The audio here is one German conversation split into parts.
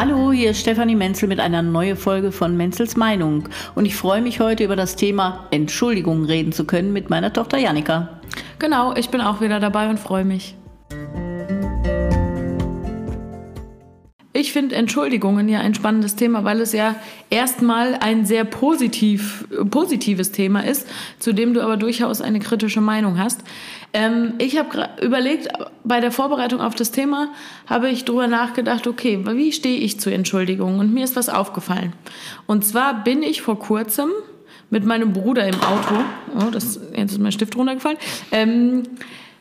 Hallo, hier ist Stefanie Menzel mit einer neuen Folge von Menzels Meinung. Und ich freue mich heute über das Thema Entschuldigung reden zu können mit meiner Tochter Janika. Genau, ich bin auch wieder dabei und freue mich. Ich finde Entschuldigungen ja ein spannendes Thema, weil es ja erstmal ein sehr positiv, positives Thema ist, zu dem du aber durchaus eine kritische Meinung hast. Ähm, ich habe überlegt, bei der Vorbereitung auf das Thema habe ich darüber nachgedacht, okay, wie stehe ich zu Entschuldigungen? Und mir ist was aufgefallen. Und zwar bin ich vor kurzem mit meinem Bruder im Auto, oh, das, jetzt ist mein Stift runtergefallen, ähm,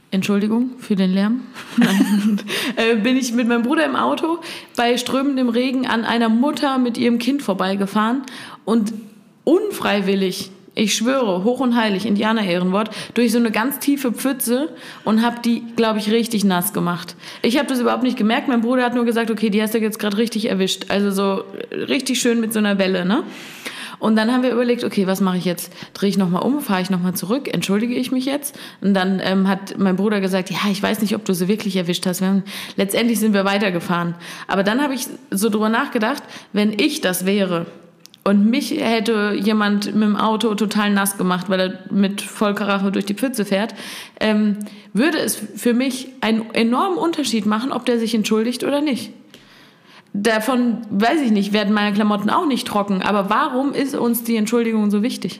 Entschuldigung für den Lärm. äh, bin ich mit meinem Bruder im Auto bei strömendem Regen an einer Mutter mit ihrem Kind vorbeigefahren und unfreiwillig, ich schwöre, hoch und heilig, Indianer-Ehrenwort, durch so eine ganz tiefe Pfütze und habe die, glaube ich, richtig nass gemacht. Ich habe das überhaupt nicht gemerkt. Mein Bruder hat nur gesagt, okay, die hast du jetzt gerade richtig erwischt. Also so richtig schön mit so einer Welle, ne? Und dann haben wir überlegt, okay, was mache ich jetzt? Drehe ich nochmal um, fahre ich nochmal zurück, entschuldige ich mich jetzt? Und dann ähm, hat mein Bruder gesagt, ja, ich weiß nicht, ob du sie wirklich erwischt hast. Haben, letztendlich sind wir weitergefahren. Aber dann habe ich so drüber nachgedacht, wenn ich das wäre, und mich hätte jemand mit dem Auto total nass gemacht, weil er mit Vollkarache durch die Pfütze fährt, ähm, würde es für mich einen enormen Unterschied machen, ob der sich entschuldigt oder nicht. Davon, weiß ich nicht, werden meine Klamotten auch nicht trocken. Aber warum ist uns die Entschuldigung so wichtig?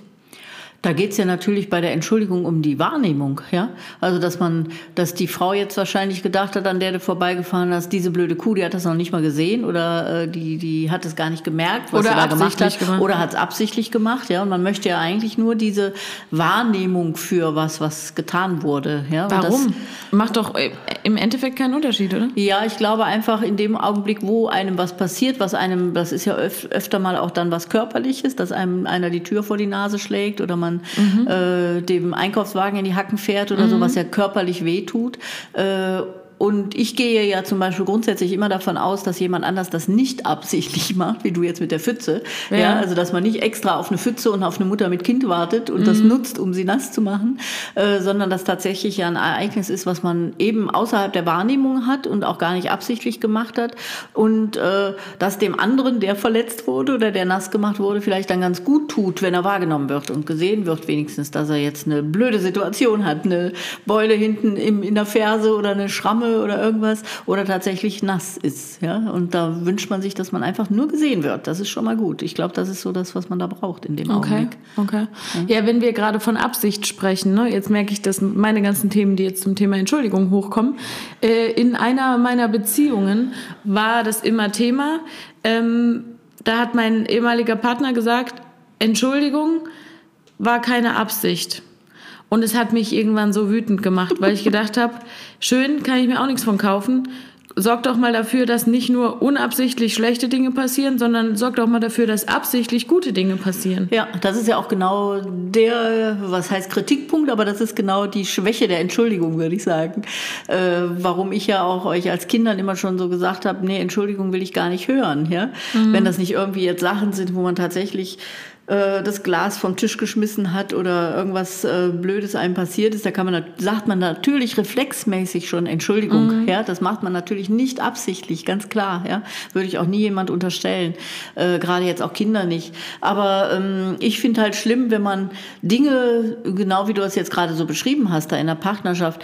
Da geht es ja natürlich bei der Entschuldigung um die Wahrnehmung, ja. Also dass man, dass die Frau jetzt wahrscheinlich gedacht hat, an der du vorbeigefahren hast, diese blöde Kuh, die hat das noch nicht mal gesehen oder äh, die, die hat es gar nicht gemerkt, was oder sie da gemacht hat. Gemacht. Oder hat es absichtlich gemacht, ja. Und man möchte ja eigentlich nur diese Wahrnehmung für was, was getan wurde. Ja? Warum? Das, Macht doch äh, im Endeffekt keinen Unterschied, oder? Ja, ich glaube einfach in dem Augenblick, wo einem was passiert, was einem, das ist ja öf öfter mal auch dann was Körperliches, dass einem einer die Tür vor die Nase schlägt oder man mhm. äh, dem Einkaufswagen in die Hacken fährt oder mhm. so, was ja körperlich wehtut. Äh, und ich gehe ja zum Beispiel grundsätzlich immer davon aus, dass jemand anders das nicht absichtlich macht, wie du jetzt mit der Pfütze. Ja. ja also dass man nicht extra auf eine Pfütze und auf eine Mutter mit Kind wartet und mhm. das nutzt, um sie nass zu machen, äh, sondern dass tatsächlich ja ein Ereignis ist, was man eben außerhalb der Wahrnehmung hat und auch gar nicht absichtlich gemacht hat. Und äh, dass dem anderen, der verletzt wurde oder der nass gemacht wurde, vielleicht dann ganz gut tut, wenn er wahrgenommen wird und gesehen wird, wenigstens, dass er jetzt eine blöde Situation hat, eine Beule hinten im, in der Ferse oder eine Schramme oder irgendwas oder tatsächlich nass ist. Ja? Und da wünscht man sich, dass man einfach nur gesehen wird. Das ist schon mal gut. Ich glaube, das ist so das, was man da braucht in dem okay. Augenblick. Okay. Ja. ja, wenn wir gerade von Absicht sprechen, ne? jetzt merke ich, dass meine ganzen Themen, die jetzt zum Thema Entschuldigung hochkommen, äh, in einer meiner Beziehungen war das immer Thema. Ähm, da hat mein ehemaliger Partner gesagt, Entschuldigung war keine Absicht. Und es hat mich irgendwann so wütend gemacht, weil ich gedacht habe, schön, kann ich mir auch nichts von kaufen. Sorg doch mal dafür, dass nicht nur unabsichtlich schlechte Dinge passieren, sondern sorg doch mal dafür, dass absichtlich gute Dinge passieren. Ja, das ist ja auch genau der, was heißt Kritikpunkt, aber das ist genau die Schwäche der Entschuldigung, würde ich sagen. Äh, warum ich ja auch euch als Kindern immer schon so gesagt habe, nee, Entschuldigung will ich gar nicht hören. Ja? Mhm. Wenn das nicht irgendwie jetzt Sachen sind, wo man tatsächlich äh, das Glas vom Tisch geschmissen hat oder irgendwas äh, Blödes einem passiert ist, da kann man, sagt man natürlich reflexmäßig schon Entschuldigung. Mhm. Ja, das macht man natürlich nicht absichtlich, ganz klar. Ja, würde ich auch nie jemand unterstellen. Äh, Gerade jetzt auch Kinder nicht. Aber ähm, ich finde halt schlimm, wenn man Dinge, genau wie du es jetzt gerade so beschrieben hast, da in der Partnerschaft,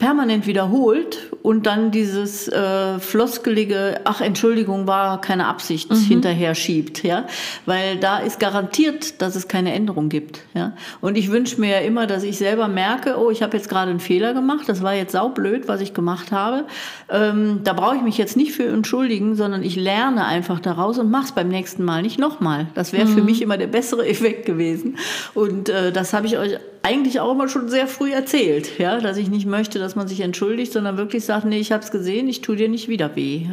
permanent wiederholt und dann dieses äh, floskelige, ach Entschuldigung, war keine Absicht, mhm. hinterher schiebt, ja, weil da ist garantiert, dass es keine Änderung gibt, ja. Und ich wünsche mir ja immer, dass ich selber merke, oh, ich habe jetzt gerade einen Fehler gemacht, das war jetzt saublöd, was ich gemacht habe. Ähm, da brauche ich mich jetzt nicht für entschuldigen, sondern ich lerne einfach daraus und mache es beim nächsten Mal nicht nochmal. Das wäre mhm. für mich immer der bessere Effekt gewesen. Und äh, das habe ich euch eigentlich auch immer schon sehr früh erzählt, ja, dass ich nicht möchte, dass man sich entschuldigt, sondern wirklich sagt, nee, ich habe es gesehen, ich tue dir nicht wieder weh,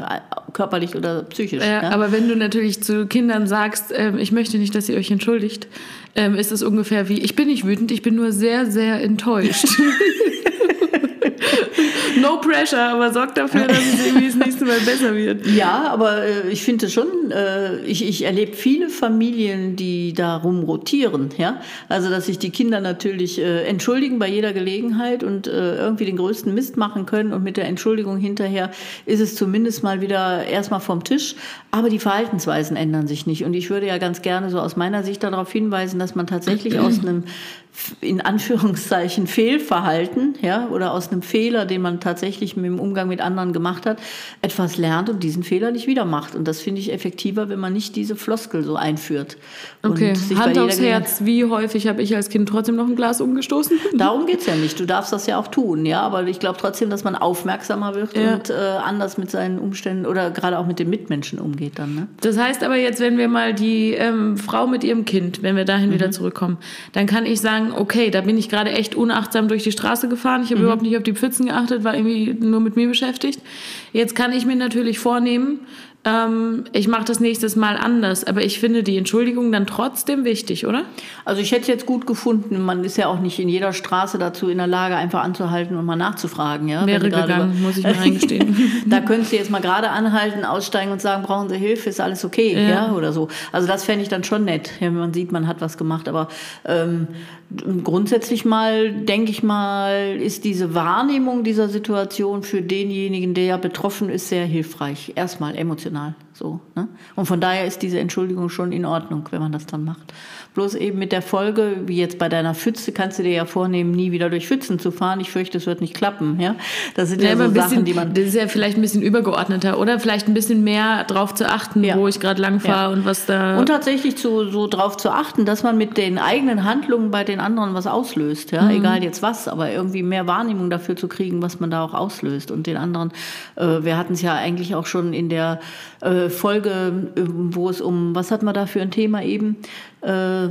körperlich oder psychisch. Ja, ja. Aber wenn du natürlich zu Kindern sagst, äh, ich möchte nicht, dass ihr euch entschuldigt, äh, ist es ungefähr wie, ich bin nicht wütend, ich bin nur sehr, sehr enttäuscht. no pressure, aber sorgt dafür, dass es irgendwie das nächste Mal besser wird. Ja, aber äh, ich finde schon, äh, ich, ich erlebe viele Familien, die darum rotieren. Ja? Also, dass sich die Kinder natürlich äh, entschuldigen bei jeder Gelegenheit und äh, irgendwie den größten Mist machen können und mit der Entschuldigung hinterher ist es zumindest mal wieder erstmal vom Tisch. Aber die Verhaltensweisen ändern sich nicht. Und ich würde ja ganz gerne so aus meiner Sicht darauf hinweisen, dass man tatsächlich aus einem in Anführungszeichen Fehlverhalten, ja, oder aus einem Fehler, den man tatsächlich dem Umgang mit anderen gemacht hat, etwas lernt und diesen Fehler nicht wieder macht. Und das finde ich effektiver, wenn man nicht diese Floskel so einführt. Okay, Hand aufs Herz, wie häufig habe ich als Kind trotzdem noch ein Glas umgestoßen? Darum geht es ja nicht. Du darfst das ja auch tun, ja, aber ich glaube trotzdem, dass man aufmerksamer wird ja. und äh, anders mit seinen Umständen oder gerade auch mit den Mitmenschen umgeht dann. Ne? Das heißt aber jetzt, wenn wir mal die ähm, Frau mit ihrem Kind, wenn wir dahin mhm. wieder zurückkommen, dann kann ich sagen, sagen, okay, da bin ich gerade echt unachtsam durch die Straße gefahren. Ich habe mhm. überhaupt nicht auf die Pfützen geachtet, war irgendwie nur mit mir beschäftigt. Jetzt kann ich mir natürlich vornehmen, ähm, ich mache das nächstes Mal anders. Aber ich finde die Entschuldigung dann trotzdem wichtig, oder? Also ich hätte es jetzt gut gefunden. Man ist ja auch nicht in jeder Straße dazu in der Lage, einfach anzuhalten und mal nachzufragen. Ja? Wäre gegangen, über... muss ich mir eingestehen. da könntest du jetzt mal gerade anhalten, aussteigen und sagen, brauchen Sie Hilfe, ist alles okay, ja, ja? oder so. Also das fände ich dann schon nett, wenn man sieht, man hat was gemacht. Aber ähm, grundsätzlich mal, denke ich mal, ist diese Wahrnehmung dieser Situation für denjenigen, der ja betroffen ist, sehr hilfreich. Erstmal emotional. now. So, ne? Und von daher ist diese Entschuldigung schon in Ordnung, wenn man das dann macht. Bloß eben mit der Folge, wie jetzt bei deiner Pfütze, kannst du dir ja vornehmen, nie wieder durch Pfützen zu fahren. Ich fürchte, es wird nicht klappen. Ja? Das sind ja, ja so bisschen, Sachen, die man. Das ist ja vielleicht ein bisschen übergeordneter oder vielleicht ein bisschen mehr darauf zu achten, ja. wo ich gerade lang fahre ja. und was da. Und tatsächlich zu, so darauf zu achten, dass man mit den eigenen Handlungen bei den anderen was auslöst. Ja? Mhm. Egal jetzt was, aber irgendwie mehr Wahrnehmung dafür zu kriegen, was man da auch auslöst. Und den anderen, äh, wir hatten es ja eigentlich auch schon in der äh, Folge, äh, wo es um, was hat man da für ein Thema eben? Äh,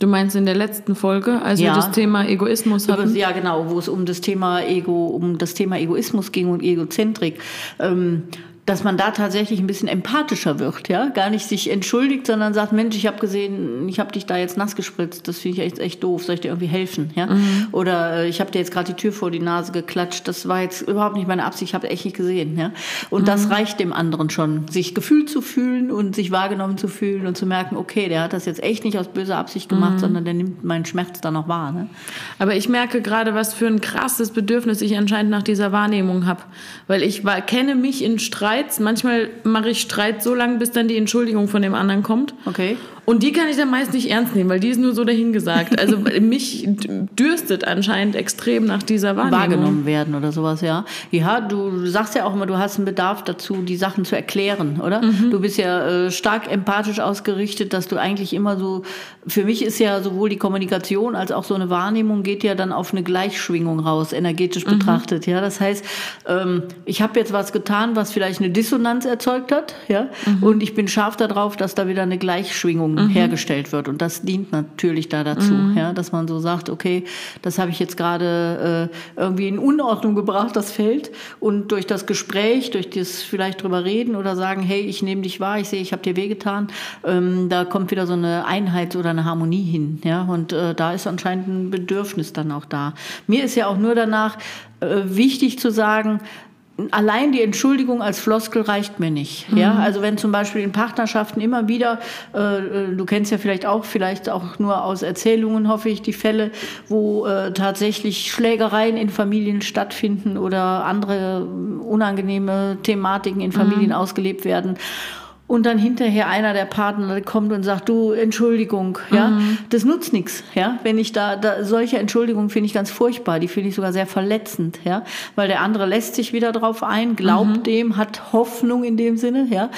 Du meinst in der letzten Folge, als ja, wir das Thema Egoismus hatten? Ja, genau, wo es um das Thema Ego, um das Thema Egoismus ging und Egozentrik. Ähm, dass man da tatsächlich ein bisschen empathischer wird, ja, gar nicht sich entschuldigt, sondern sagt, Mensch, ich habe gesehen, ich habe dich da jetzt nass gespritzt, das finde ich echt, echt doof, soll ich dir irgendwie helfen, ja? Mhm. Oder äh, ich habe dir jetzt gerade die Tür vor die Nase geklatscht, das war jetzt überhaupt nicht meine Absicht, ich habe echt nicht gesehen, ja? Und mhm. das reicht dem anderen schon, sich gefühlt zu fühlen und sich wahrgenommen zu fühlen und zu merken, okay, der hat das jetzt echt nicht aus böser Absicht gemacht, mhm. sondern der nimmt meinen Schmerz dann auch wahr, ne? Aber ich merke gerade, was für ein krasses Bedürfnis ich anscheinend nach dieser Wahrnehmung habe, weil ich war, kenne mich in Streit Streits. Manchmal mache ich Streit so lange, bis dann die Entschuldigung von dem anderen kommt. Okay. Und die kann ich dann meist nicht ernst nehmen, weil die ist nur so dahingesagt. Also mich dürstet anscheinend extrem nach dieser Wahrnehmung. Wahrgenommen werden oder sowas, ja. Ja, du sagst ja auch immer, du hast einen Bedarf dazu, die Sachen zu erklären, oder? Mhm. Du bist ja äh, stark empathisch ausgerichtet, dass du eigentlich immer so, für mich ist ja sowohl die Kommunikation als auch so eine Wahrnehmung geht ja dann auf eine Gleichschwingung raus, energetisch mhm. betrachtet, ja. Das heißt, ähm, ich habe jetzt was getan, was vielleicht eine Dissonanz erzeugt hat, ja. Mhm. Und ich bin scharf darauf, dass da wieder eine Gleichschwingung mhm. hergestellt wird. Und das dient natürlich da dazu, mhm. ja, dass man so sagt, okay, das habe ich jetzt gerade äh, irgendwie in Unordnung gebracht, das Feld. Und durch das Gespräch, durch das vielleicht drüber reden oder sagen, hey, ich nehme dich wahr, ich sehe, ich habe dir wehgetan, ähm, da kommt wieder so eine Einheit oder eine Harmonie hin. Ja? Und äh, da ist anscheinend ein Bedürfnis dann auch da. Mir ist ja auch nur danach äh, wichtig zu sagen, allein die Entschuldigung als Floskel reicht mir nicht. Mhm. Ja, also wenn zum Beispiel in Partnerschaften immer wieder, äh, äh, du kennst ja vielleicht auch, vielleicht auch nur aus Erzählungen, hoffe ich, die Fälle, wo äh, tatsächlich Schlägereien in Familien stattfinden oder andere unangenehme Thematiken in Familien mhm. ausgelebt werden und dann hinterher einer der Partner kommt und sagt, du, Entschuldigung, ja, mhm. das nutzt nichts, ja, wenn ich da, da solche Entschuldigungen finde ich ganz furchtbar, die finde ich sogar sehr verletzend, ja, weil der andere lässt sich wieder drauf ein, glaubt mhm. dem, hat Hoffnung in dem Sinne, ja,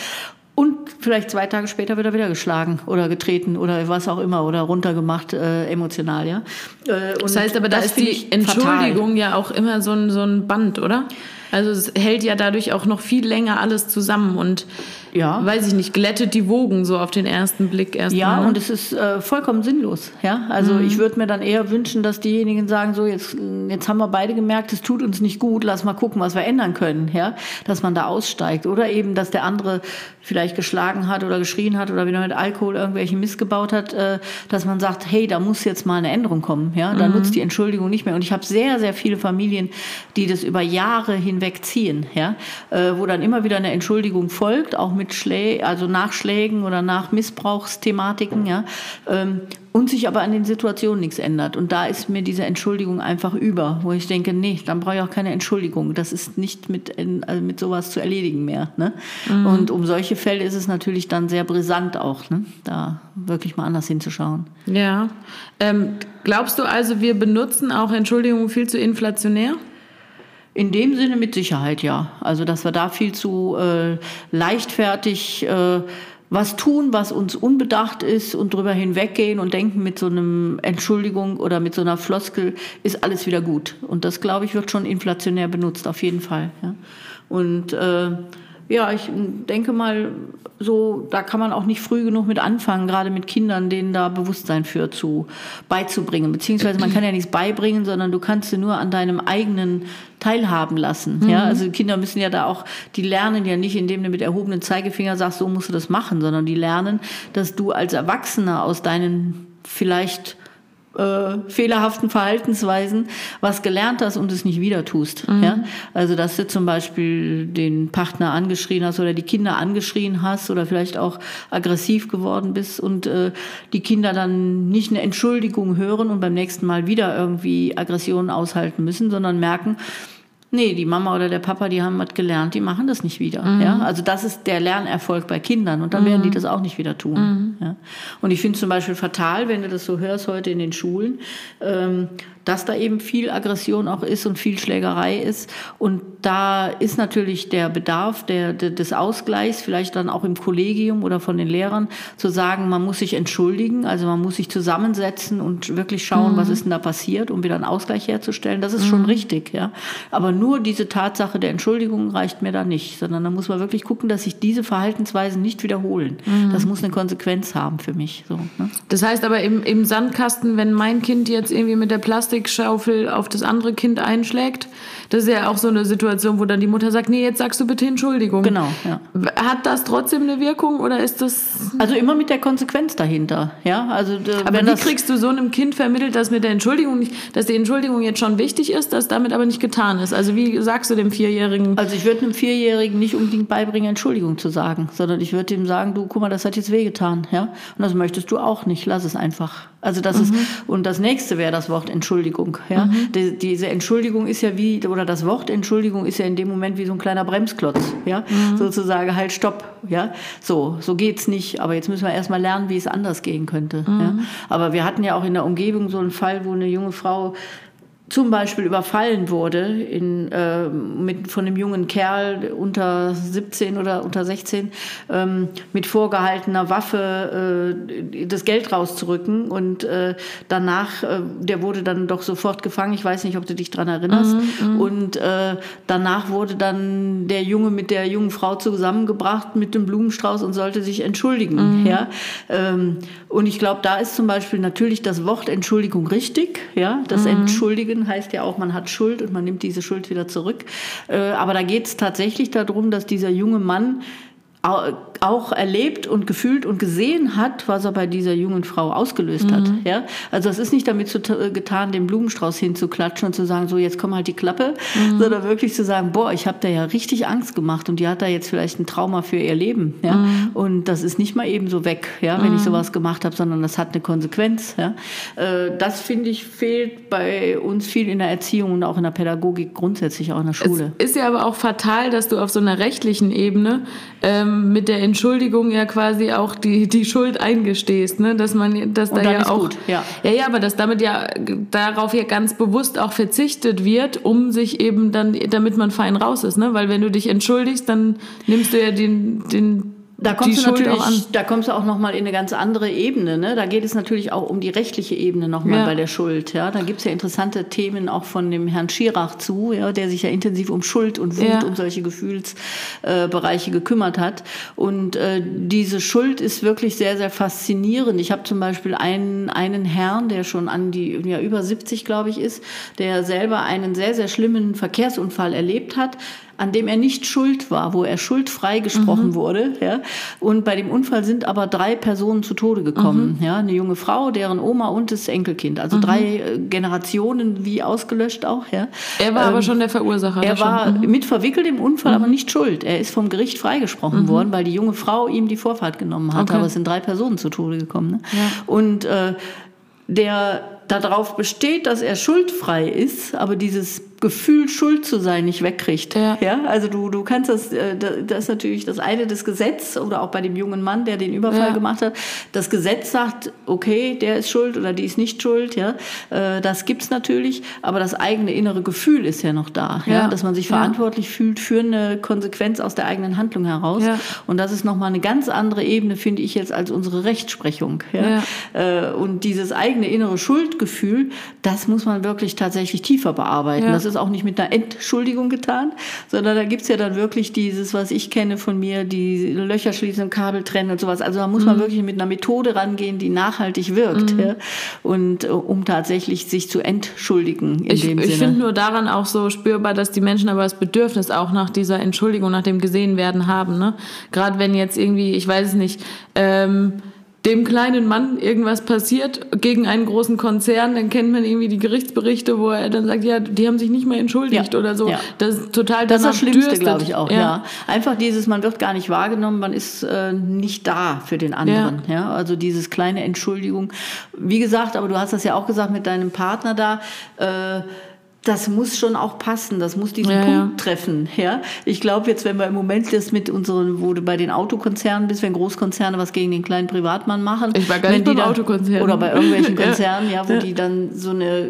und vielleicht zwei Tage später wird er wieder geschlagen oder getreten oder was auch immer oder runtergemacht äh, emotional, ja. Äh, das heißt aber, da ist die Entschuldigung fatal. ja auch immer so ein, so ein Band, oder? Also es hält ja dadurch auch noch viel länger alles zusammen und ja. weiß ich nicht, glättet die Wogen so auf den ersten Blick erst. Ja, mal, ne? und es ist äh, vollkommen sinnlos. Ja, also mhm. ich würde mir dann eher wünschen, dass diejenigen sagen, so jetzt, jetzt haben wir beide gemerkt, es tut uns nicht gut, lass mal gucken, was wir ändern können. Ja, dass man da aussteigt oder eben, dass der andere vielleicht geschlagen hat oder geschrien hat oder wieder mit Alkohol irgendwelche Mist gebaut hat, äh, dass man sagt, hey, da muss jetzt mal eine Änderung kommen. Ja, da mhm. nutzt die Entschuldigung nicht mehr. Und ich habe sehr, sehr viele Familien, die das über Jahre hinweg ziehen, ja, äh, wo dann immer wieder eine Entschuldigung folgt, auch mit Schlä also Nachschlägen oder nach Missbrauchsthematiken, ja, ähm, und sich aber an den Situationen nichts ändert. Und da ist mir diese Entschuldigung einfach über, wo ich denke, nee, dann brauche ich auch keine Entschuldigung. Das ist nicht mit, also mit sowas zu erledigen mehr. Ne? Mhm. Und um solche Fälle ist es natürlich dann sehr brisant auch, ne? da wirklich mal anders hinzuschauen. Ja. Ähm, glaubst du also, wir benutzen auch Entschuldigungen viel zu inflationär? In dem Sinne mit Sicherheit ja. Also dass wir da viel zu äh, leichtfertig äh, was tun, was uns unbedacht ist und drüber hinweggehen und denken mit so einem Entschuldigung oder mit so einer Floskel ist alles wieder gut. Und das, glaube ich, wird schon inflationär benutzt, auf jeden Fall. Ja. Und äh, ja, ich denke mal, so, da kann man auch nicht früh genug mit anfangen, gerade mit Kindern, denen da Bewusstsein für zu beizubringen. Beziehungsweise man kann ja nichts beibringen, sondern du kannst sie nur an deinem eigenen teilhaben lassen. Mhm. Ja, also Kinder müssen ja da auch, die lernen ja nicht, indem du mit erhobenem Zeigefinger sagst, so musst du das machen, sondern die lernen, dass du als Erwachsener aus deinen vielleicht äh, fehlerhaften Verhaltensweisen was gelernt hast und es nicht wieder tust. Mhm. Ja? Also dass du zum Beispiel den Partner angeschrien hast oder die Kinder angeschrien hast oder vielleicht auch aggressiv geworden bist und äh, die Kinder dann nicht eine Entschuldigung hören und beim nächsten Mal wieder irgendwie Aggressionen aushalten müssen, sondern merken, Nee, die Mama oder der Papa, die haben was gelernt, die machen das nicht wieder. Mhm. Ja? Also das ist der Lernerfolg bei Kindern und dann mhm. werden die das auch nicht wieder tun. Mhm. Ja? Und ich finde zum Beispiel fatal, wenn du das so hörst heute in den Schulen, ähm, dass da eben viel Aggression auch ist und viel Schlägerei ist. Und da ist natürlich der Bedarf der, der, des Ausgleichs, vielleicht dann auch im Kollegium oder von den Lehrern, zu sagen, man muss sich entschuldigen, also man muss sich zusammensetzen und wirklich schauen, mhm. was ist denn da passiert, um wieder einen Ausgleich herzustellen. Das ist mhm. schon richtig, ja. Aber nur diese Tatsache der Entschuldigung reicht mir da nicht, sondern da muss man wirklich gucken, dass sich diese Verhaltensweisen nicht wiederholen. Mhm. Das muss eine Konsequenz haben für mich. So, ne? Das heißt aber im, im Sandkasten, wenn mein Kind jetzt irgendwie mit der Plastik Plastikschaufel auf das andere Kind einschlägt. Das ist ja auch so eine Situation, wo dann die Mutter sagt, nee, jetzt sagst du bitte Entschuldigung. Genau, ja. Hat das trotzdem eine Wirkung oder ist das... Also immer mit der Konsequenz dahinter, ja. Also, aber wie kriegst du so einem Kind vermittelt, dass mit der Entschuldigung nicht, dass die Entschuldigung jetzt schon wichtig ist, dass damit aber nicht getan ist? Also wie sagst du dem Vierjährigen... Also ich würde einem Vierjährigen nicht unbedingt beibringen, Entschuldigung zu sagen, sondern ich würde ihm sagen, du, guck mal, das hat jetzt wehgetan, ja. Und das möchtest du auch nicht, lass es einfach. Also das mhm. ist, und das nächste wäre das Wort Entschuldigung. Ja? Mhm. Die, diese Entschuldigung ist ja wie, oder das Wort Entschuldigung ist ja in dem Moment wie so ein kleiner Bremsklotz, ja, mhm. sozusagen halt Stopp, ja, so, so geht's nicht, aber jetzt müssen wir erstmal lernen, wie es anders gehen könnte. Ja? Mhm. Aber wir hatten ja auch in der Umgebung so einen Fall, wo eine junge Frau zum Beispiel überfallen wurde in, äh, mit, von einem jungen Kerl unter 17 oder unter 16 ähm, mit vorgehaltener Waffe äh, das Geld rauszurücken und äh, danach, äh, der wurde dann doch sofort gefangen, ich weiß nicht, ob du dich daran erinnerst, mhm, mhm, und äh, danach wurde dann der Junge mit der jungen Frau zusammengebracht mit dem Blumenstrauß und sollte sich entschuldigen. Mhm. Ja? Ähm, und ich glaube, da ist zum Beispiel natürlich das Wort Entschuldigung richtig, ja, das mhm. Entschuldigen heißt ja auch, man hat Schuld und man nimmt diese Schuld wieder zurück. Äh, aber da geht es tatsächlich darum, dass dieser junge Mann auch erlebt und gefühlt und gesehen hat, was er bei dieser jungen Frau ausgelöst mhm. hat. Ja? Also es ist nicht damit zu, getan, den Blumenstrauß hinzuklatschen und zu sagen, so jetzt komm halt die Klappe, mhm. sondern wirklich zu sagen, boah, ich habe da ja richtig Angst gemacht und die hat da jetzt vielleicht ein Trauma für ihr Leben. Ja? Mhm. Und das ist nicht mal eben so weg, ja, wenn ich mhm. sowas gemacht habe, sondern das hat eine Konsequenz. Ja? Äh, das finde ich fehlt bei uns viel in der Erziehung und auch in der Pädagogik grundsätzlich auch in der Schule. Es ist ja aber auch fatal, dass du auf so einer rechtlichen Ebene ähm, ähm, mit der Entschuldigung ja quasi auch die, die Schuld eingestehst, ne? Dass man, dass da ja auch, gut, ja. ja, ja, aber dass damit ja darauf ja ganz bewusst auch verzichtet wird, um sich eben dann, damit man fein raus ist, ne? Weil wenn du dich entschuldigst, dann nimmst du ja den, den da kommst du natürlich, da kommst du auch noch mal in eine ganz andere Ebene. Ne? Da geht es natürlich auch um die rechtliche Ebene noch mal ja. bei der Schuld. Ja, da gibt's ja interessante Themen auch von dem Herrn Schirach zu, ja, der sich ja intensiv um Schuld und Wut, ja. um solche Gefühlsbereiche äh, gekümmert hat. Und äh, diese Schuld ist wirklich sehr, sehr faszinierend. Ich habe zum Beispiel einen einen Herrn, der schon an die ja über 70 glaube ich ist, der selber einen sehr, sehr schlimmen Verkehrsunfall erlebt hat an dem er nicht schuld war, wo er schuldfrei gesprochen Mhm. wurde. Ja? Und bei dem Unfall sind aber drei Personen zu Tode gekommen. Mhm. Ja? Eine junge Frau, deren Oma und das Enkelkind. Also drei äh, Generationen wie ausgelöscht auch. Ja? Er war aber schon der Verursacher. Ähm, Er war Mhm. mit verwickelt im Unfall, aber nicht schuld. Er ist vom Gericht freigesprochen worden, weil die junge Frau ihm die Vorfahrt genommen hat. Okay. Aber es sind drei Personen zu Tode gekommen. Ne? Ja. Und äh, der darauf besteht, dass er schuldfrei ist, aber dieses Gefühl, schuld zu sein, nicht wegkriegt. Ja. also du, du kannst das, äh, da- das ist natürlich das eine, das Gesetz, oder auch bei dem jungen Mann, der den Überfall Ja. gemacht hat, das Gesetz sagt, okay, der ist schuld oder die ist nicht schuld, ja, Äh, das gibt's natürlich, aber das eigene innere Gefühl ist ja noch da, ja, Ja. dass man sich Ja. verantwortlich fühlt für eine Konsequenz aus der eigenen Handlung heraus. Ja. Und das ist nochmal eine ganz andere Ebene, finde ich jetzt, als unsere Rechtsprechung. Ja? Äh, Und dieses eigene innere Schuldgefühl, das muss man wirklich tatsächlich tiefer bearbeiten. Ja. Das ist auch nicht mit einer Entschuldigung getan, sondern da gibt's ja dann wirklich dieses, was ich kenne von mir, die Löcher schließen, Kabel trennen und sowas. Also da muss Mhm. man wirklich mit einer Methode rangehen, die nachhaltig wirkt. Ja? Und äh, um tatsächlich sich zu entschuldigen in Ich, dem ich Sinne. finde nur daran auch so spürbar, dass die Menschen aber das Bedürfnis auch nach dieser Entschuldigung, nach dem Gesehenwerden haben. Ne? Gerade wenn jetzt irgendwie, ich weiß es nicht, ähm, dem kleinen Mann irgendwas passiert gegen einen großen Konzern, dann kennt man irgendwie die Gerichtsberichte, wo er dann sagt, ja, die haben sich nicht mal entschuldigt Ja, oder so. ja. Das ist total Das ist das Schlimmste, glaube ich auch, ja. Einfach dieses, man wird gar nicht wahrgenommen, man ist äh, nicht da für den anderen. Ja. Also dieses kleine Entschuldigung. Wie gesagt, aber du hast das ja auch gesagt mit deinem Partner da, äh, das muss schon auch passen, das muss diesen Ja, Punkt treffen. Ja? Ich glaube jetzt, wenn wir im Moment das mit unseren, wo du bei den Autokonzernen bist, wenn Großkonzerne was gegen den kleinen Privatmann machen. Ich war gar wenn nicht die beim dann- Autokonzern. Oder bei irgendwelchen Ja. Konzernen, ja, wo Ja. die dann so eine,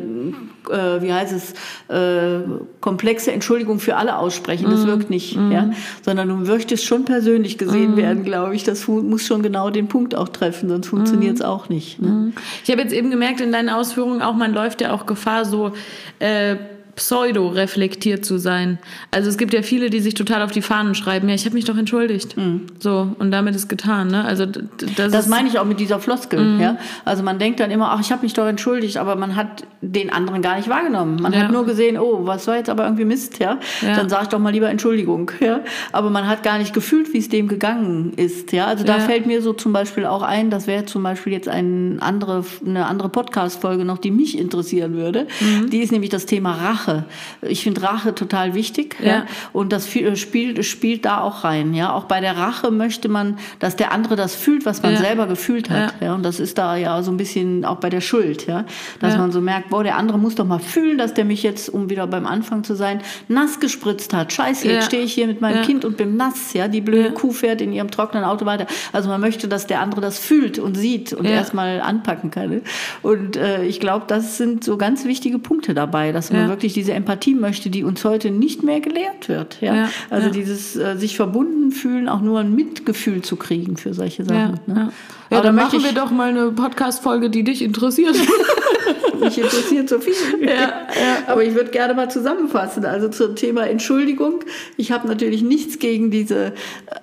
äh, wie heißt es, äh, komplexe Entschuldigung für alle aussprechen. Das wirkt nicht, ja. Sondern du möchtest schon persönlich gesehen werden, glaube ich. Das muss schon genau den Punkt auch treffen, sonst funktioniert es auch nicht. Ne? Ich habe jetzt eben gemerkt in deinen Ausführungen auch, man läuft ja auch Gefahr, so äh, pseudo-reflektiert zu sein. Also es gibt ja viele, die sich total auf die Fahnen schreiben, ja, ich habe mich doch entschuldigt. So, und damit ist getan. Ne? Also das, Das meine ich auch mit dieser Floskel. Ja? Also man denkt dann immer, ach, ich habe mich doch entschuldigt, aber man hat den anderen gar nicht wahrgenommen. Man Ja. hat nur gesehen, oh, was war jetzt aber irgendwie Mist, ja. Ja. Dann sage ich doch mal lieber Entschuldigung, ja. Aber man hat gar nicht gefühlt, wie es dem gegangen ist, ja. Also da fällt mir so zum Beispiel auch ein, das wäre zum Beispiel jetzt ein andere, eine andere Podcast-Folge noch, die mich interessieren würde. Mhm. Die ist nämlich das Thema Rache. Ich finde Rache total wichtig, ja. Ja. Und das fi- spielt, spielt da auch rein, ja. Auch bei der Rache möchte man, dass der andere das fühlt, was man Ja. selber gefühlt hat. Ja. Und das ist da ja so ein bisschen auch bei der Schuld, ja. Dass Ja. man so merkt, boah, der andere muss doch mal fühlen, dass der mich jetzt, um wieder beim Anfang zu sein, nass gespritzt hat. Scheiße, jetzt Ja. stehe ich hier mit meinem Ja. Kind und bin nass, ja. Die blöde Ja. Kuh fährt in ihrem trockenen Auto weiter. Also man möchte, dass der andere das fühlt und sieht und Ja. erstmal anpacken kann. Ne? Und äh, ich glaube, das sind so ganz wichtige Punkte dabei, dass man Ja. Wirklich diese Empathie möchte, die uns heute nicht mehr gelehrt wird. Ja? Ja. Also Ja. dieses äh, sich verbunden fühlen, auch nur ein Mitgefühl zu kriegen für solche Ja, Sachen. Ne? ja. ja Aber dann da machen wir doch mal eine Podcast-Folge, die dich interessiert. Mich interessiert so viel. Ja, Aber ich würde gerne mal zusammenfassen. Also zum Thema Entschuldigung. Ich habe natürlich nichts gegen diese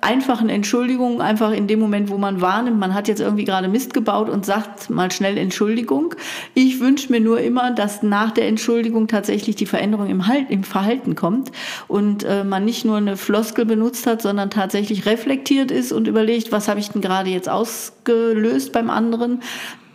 einfachen Entschuldigungen. Einfach in dem Moment, wo man wahrnimmt, man hat jetzt irgendwie gerade Mist gebaut und sagt mal schnell Entschuldigung. Ich wünsche mir nur immer, dass nach der Entschuldigung tatsächlich die Veränderung im, halt, im Verhalten kommt und äh, man nicht nur eine Floskel benutzt hat, sondern tatsächlich reflektiert ist und überlegt, was habe ich denn gerade jetzt ausgelöst beim anderen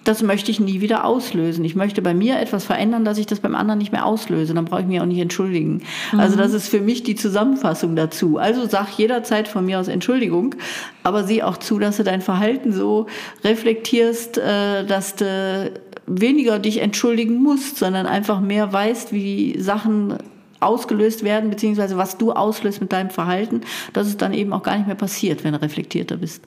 das möchte ich nie wieder auslösen. Ich möchte bei mir etwas verändern, dass ich das beim anderen nicht mehr auslöse. Dann brauche ich mich auch nicht entschuldigen. Also das ist für mich die Zusammenfassung dazu. Also sag jederzeit von mir aus Entschuldigung, aber sieh auch zu, dass du dein Verhalten so reflektierst, äh, dass du weniger dich entschuldigen musst, sondern einfach mehr weißt, wie Sachen ausgelöst werden, beziehungsweise was du auslöst mit deinem Verhalten, dass es dann eben auch gar nicht mehr passiert, wenn du reflektierter bist.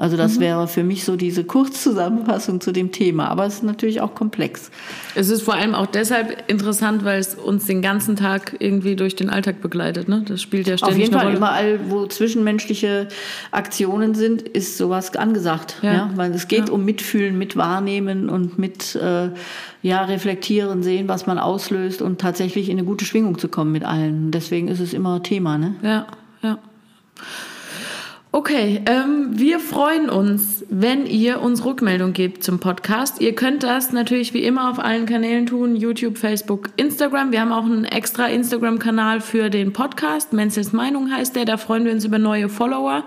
Also das wäre für mich so diese Kurzzusammenfassung zu dem Thema. Aber es ist natürlich auch komplex. es ist vor allem auch deshalb interessant, weil es uns den ganzen Tag irgendwie durch den Alltag begleitet. Ne? Das spielt ja Auf ständig jeden eine Fall, Rolle. überall, wo zwischenmenschliche Aktionen sind, ist sowas angesagt. Ja. Ja. Weil es geht Ja. um Mitfühlen, mit Wahrnehmen und mit äh, ja, reflektieren, sehen, was man auslöst und tatsächlich in eine gute Schwingung zu kommen mit allen. Deswegen ist es immer Thema. Ne? Ja, ja. Okay, ähm, wir freuen uns, wenn ihr uns Rückmeldung gebt zum Podcast. Ihr könnt das natürlich wie immer auf allen Kanälen tun, YouTube, Facebook, Instagram. Wir haben auch einen extra Instagram-Kanal für den Podcast. Menzels Meinung heißt der, da freuen wir uns über neue Follower.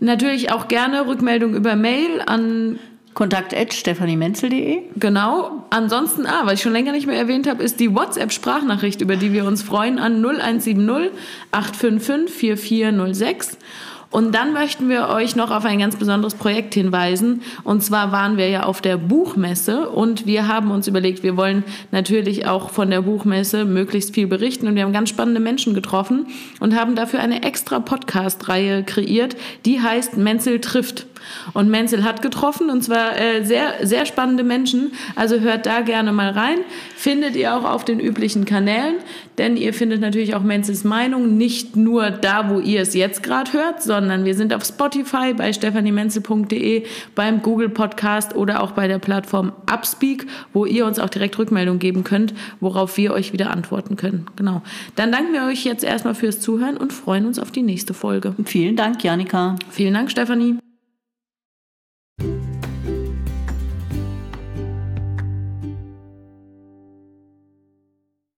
Natürlich auch gerne Rückmeldung über Mail an kontakt.stephaniemenzel.de. Genau. Ansonsten, ah, was ich schon länger nicht mehr erwähnt habe, ist die WhatsApp-Sprachnachricht, über die wir uns freuen, an 0170 855 4406. Und dann möchten wir euch noch auf ein ganz besonderes Projekt hinweisen. Und zwar waren wir ja auf der Buchmesse und wir haben uns überlegt, wir wollen natürlich auch von der Buchmesse möglichst viel berichten. Und wir haben ganz spannende Menschen getroffen und haben dafür eine extra Podcast-Reihe kreiert, die heißt Menzel trifft. Und Menzel hat getroffen und zwar äh, sehr, sehr spannende Menschen. Also hört da gerne mal rein. Findet ihr auch auf den üblichen Kanälen, denn ihr findet natürlich auch Menzels Meinung nicht nur da, wo ihr es jetzt gerade hört, sondern wir sind auf Spotify, bei stephaniemenzel.de, beim Google Podcast oder auch bei der Plattform Upspeak, wo ihr uns auch direkt Rückmeldung geben könnt, worauf wir euch wieder antworten können. Genau. Dann danken wir euch jetzt erstmal fürs Zuhören und freuen uns auf die nächste Folge. Vielen Dank, Janika. Vielen Dank, Stefanie.